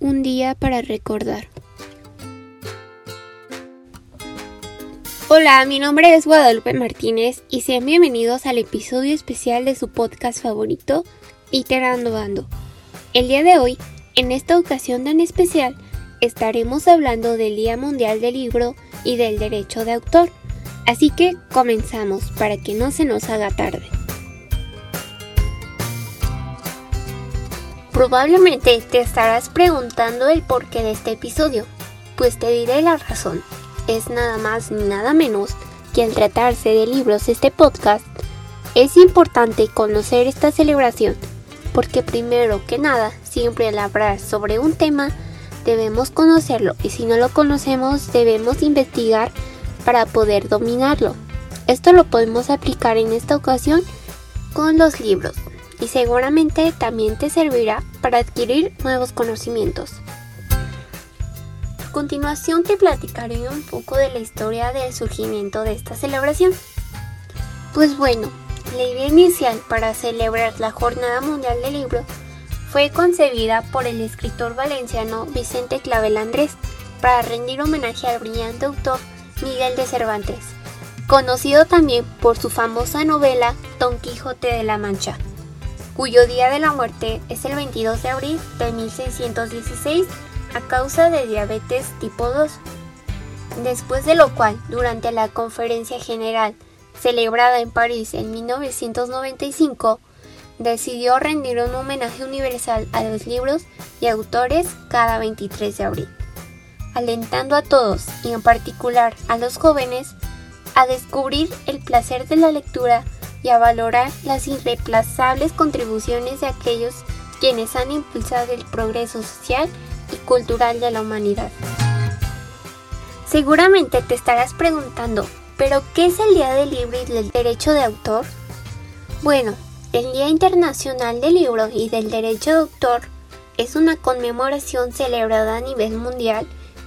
Un día para recordar. Hola, mi nombre es Guadalupe Martínez y sean bienvenidos al episodio especial de su podcast favorito, Iterando Ando. El día de hoy, en esta ocasión tan especial, estaremos hablando del Día Mundial del Libro y del Derecho de Autor. Así que comenzamos para que no se nos haga tarde. Probablemente te estarás preguntando el porqué de este episodio, pues te diré la razón. Es nada más ni nada menos que al tratarse de libros este podcast, es importante conocer esta celebración, porque primero que nada, siempre al hablar sobre un tema, debemos conocerlo y si no lo conocemos debemos investigar para poder dominarlo. Esto lo podemos aplicar en esta ocasión con los libros y seguramente también te servirá para adquirir nuevos conocimientos. A continuación te platicaré un poco de la historia del surgimiento de esta celebración. Pues bueno, la idea inicial para celebrar la Jornada Mundial del Libro fue concebida por el escritor valenciano Vicente Clavel Andrés para rendir homenaje al brillante autor Miguel de Cervantes, conocido también por su famosa novela Don Quijote de la Mancha cuyo día de la muerte es el 22 de abril de 1616 a causa de diabetes tipo 2. Después de lo cual, durante la conferencia general celebrada en París en 1995, decidió rendir un homenaje universal a los libros y autores cada 23 de abril, alentando a todos, y en particular a los jóvenes, a descubrir el placer de la lectura y a valorar las irreplazables contribuciones de aquellos quienes han impulsado el progreso social y cultural de la humanidad. Seguramente te estarás preguntando, ¿pero qué es el Día del Libro y del Derecho de Autor? Bueno, el Día Internacional del Libro y del Derecho de Autor es una conmemoración celebrada a nivel mundial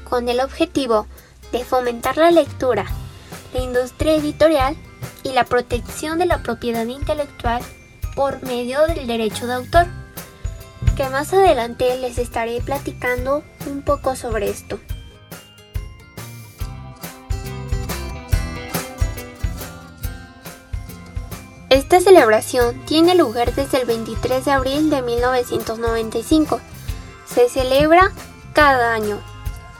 con el objetivo de fomentar la lectura, la industria editorial y la protección de la propiedad intelectual por medio del derecho de autor, que más adelante les estaré platicando un poco sobre esto. Esta celebración tiene lugar desde el 23 de abril de 1995. Se celebra cada año.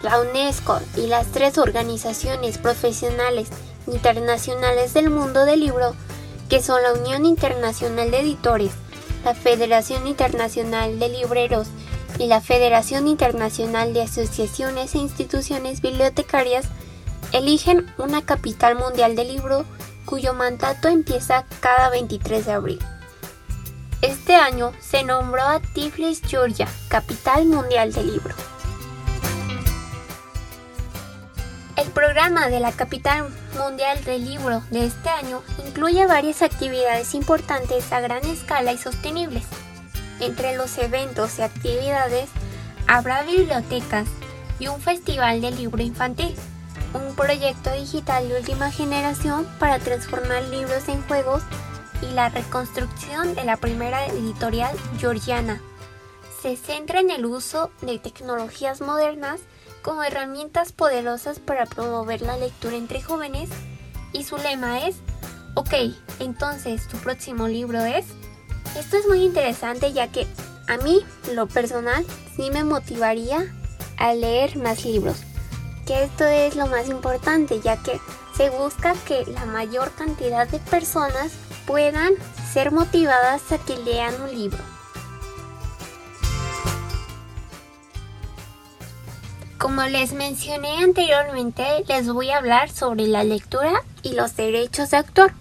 La UNESCO y las tres organizaciones profesionales internacionales del mundo del libro, que son la Unión Internacional de Editores, la Federación Internacional de Libreros y la Federación Internacional de Asociaciones e Instituciones Bibliotecarias, eligen una capital mundial del libro cuyo mandato empieza cada 23 de abril. Este año se nombró a Tiflis, Georgia, capital mundial del libro. El programa de la capital mundial del libro de este año incluye varias actividades importantes a gran escala y sostenibles. Entre los eventos y actividades habrá bibliotecas y un festival de libro infantil, un proyecto digital de última generación para transformar libros en juegos y la reconstrucción de la primera editorial georgiana. Se centra en el uso de tecnologías modernas como herramientas poderosas para promover la lectura entre jóvenes y su lema es, ok, entonces tu próximo libro es... Esto es muy interesante ya que a mí, lo personal, sí me motivaría a leer más libros. Que esto es lo más importante ya que se busca que la mayor cantidad de personas puedan ser motivadas a que lean un libro. Como les mencioné anteriormente, les voy a hablar sobre la lectura y los derechos de autor.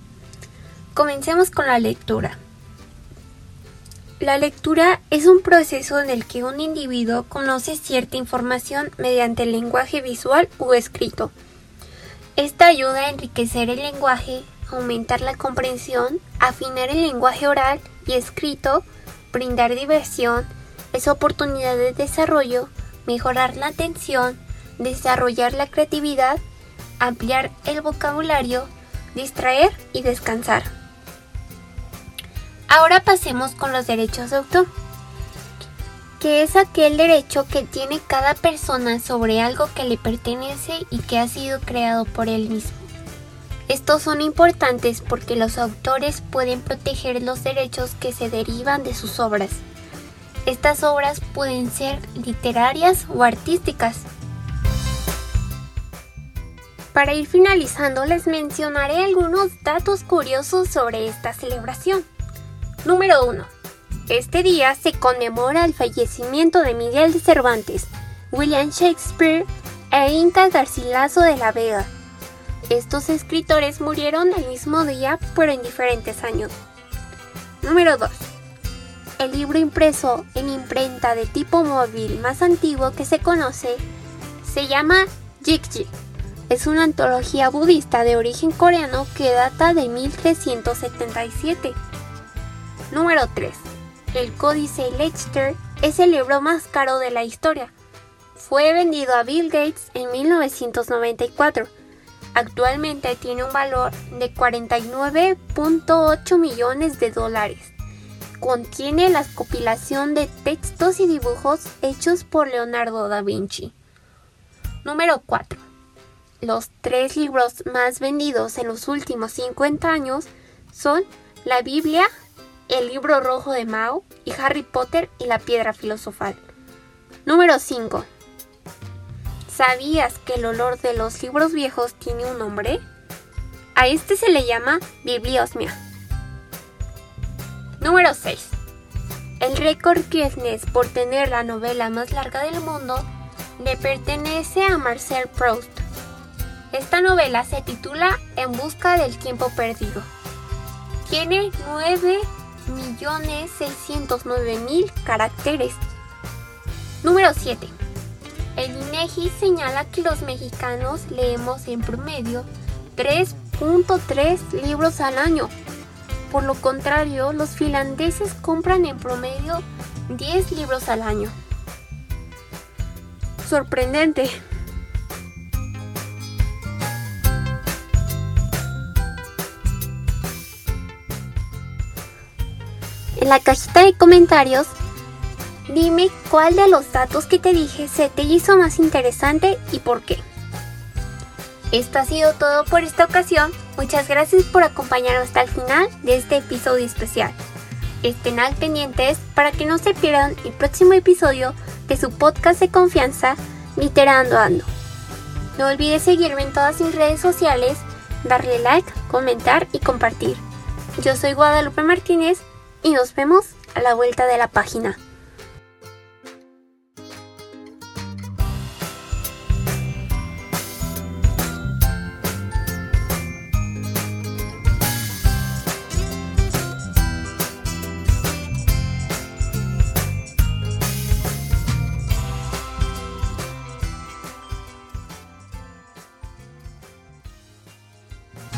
Comencemos con la lectura. La lectura es un proceso en el que un individuo conoce cierta información mediante el lenguaje visual o escrito. Esta ayuda a enriquecer el lenguaje, aumentar la comprensión, afinar el lenguaje oral y escrito, brindar diversión, es oportunidad de desarrollo, mejorar la atención, desarrollar la creatividad, ampliar el vocabulario, distraer y descansar. Ahora pasemos con los derechos de autor. que es aquel derecho que tiene cada persona sobre algo que le pertenece y que ha sido creado por él mismo. Estos son importantes porque los autores pueden proteger los derechos que se derivan de sus obras. Estas obras pueden ser literarias o artísticas. Para ir finalizando les mencionaré algunos datos curiosos sobre esta celebración. Número 1. Este día se conmemora el fallecimiento de Miguel de Cervantes, William Shakespeare e Inca Garcilaso de la Vega. Estos escritores murieron el mismo día pero en diferentes años. Número 2. El libro impreso en imprenta de tipo móvil más antiguo que se conoce se llama Jikji. Es una antología budista de origen coreano que data de 1377. Número 3. El Códice Leicester es el libro más caro de la historia. Fue vendido a Bill Gates en 1994. Actualmente tiene un valor de 49.8 millones de dólares. Contiene la compilación de textos y dibujos hechos por Leonardo da Vinci. Número 4. Los tres libros más vendidos en los últimos 50 años son la Biblia, el libro rojo de Mao y Harry Potter y la piedra filosofal. Número 5. ¿Sabías que el olor de los libros viejos tiene un nombre? A este se le llama bibliosmia. Número 6. El récord Guinness por tener la novela más larga del mundo le pertenece a Marcel Proust. Esta novela se titula En busca del tiempo perdido. Tiene 9 1.609.000 caracteres. Número 7. El INEGI señala que los mexicanos leemos en promedio 3.3 libros al año. Por lo contrario, los finlandeses compran en promedio 10 libros al año. Sorprendente. En la cajita de comentarios, dime cuál de los datos que te dije se te hizo más interesante y por qué. Esto ha sido todo por esta ocasión. Muchas gracias por acompañarnos hasta el final de este episodio especial. Estén al pendientes para que no se pierdan el próximo episodio de su podcast de confianza, Literando Ando. No olvides seguirme en todas mis redes sociales, darle like, comentar y compartir. Yo soy Guadalupe Martínez y nos vemos a la vuelta de la página.